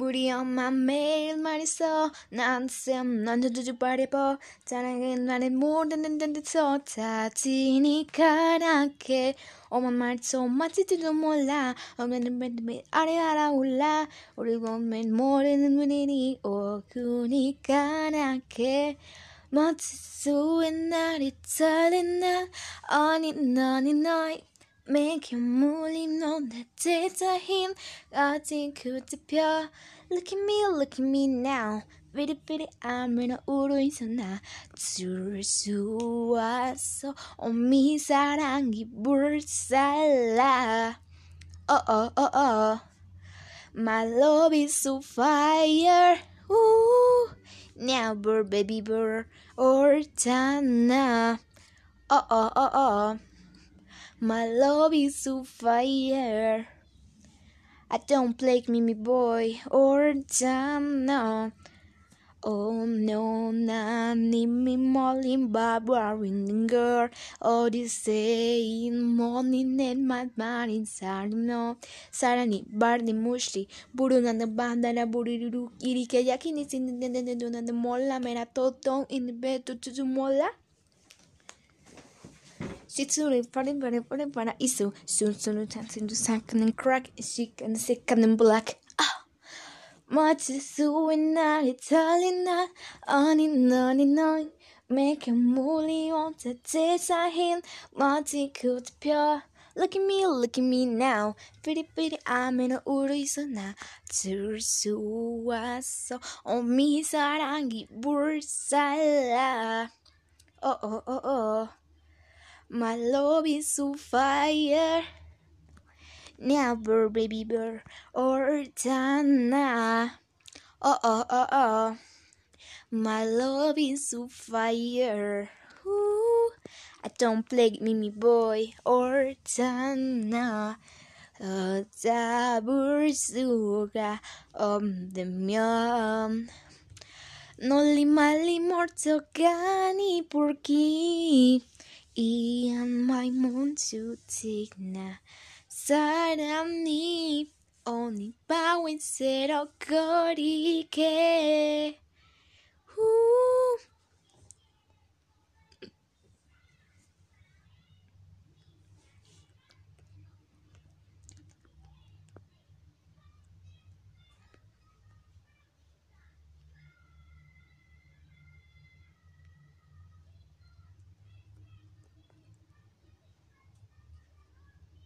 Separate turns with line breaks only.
우리 엄마 매일 말했어. 나한테 너한테 주주 바래봐 자랑은 나를 모르는 데서 다 지니까 나게. 엄마 말도 맞지도 몰라. 엄마는 맨날 아래 알아올라. 우리 보면 모르는 분이니 오구니까 나게. 멋지수의 날이 달린 날 아니 너니 너희 Make you 물림 넌내 제자힘 아직 그대표 Look at me, look at me now 삐리삐리 아무나 울어 있었나 줄수 왔어 어미 사랑이 불살라 어어어어 My love is so fire Ooh. Now burr baby burr 옳잖아 어어어어 My love is on fire. I don't play me, me boy, or damn no. Oh no, nanny, me molly, barbarian girl. Oh, this saying morning and my man in Sarno. Sarani, Barney Mushli, Buruna, the Bandana, Buridu, Irike, Yakini, in the Mola, Mena, Toton, in the bed to Mola. Sitsune Pardon Pardon Pardon Pardon Isu Soon Soon Tansin to Sakan and Crack Chic and Sikan and Black Ah Matsusu and Italina On in on in on Make a mooly on the him. Mati could pure Look at me, look at me now. Pretty, pretty, I'm in a urisona. Tsursuaso, on mi sarangi bursala. Oh, oh, oh, oh. My love is so fire. Never, baby bear, or Tana. Oh, oh, oh, oh. My love is so fire. Ooh. I don't play Mimi Boy or Tana. Oh, Taburzuga, om um, the miam. No li mali morto gani por Ilyen mai only bowing said bauen zero oh, gorike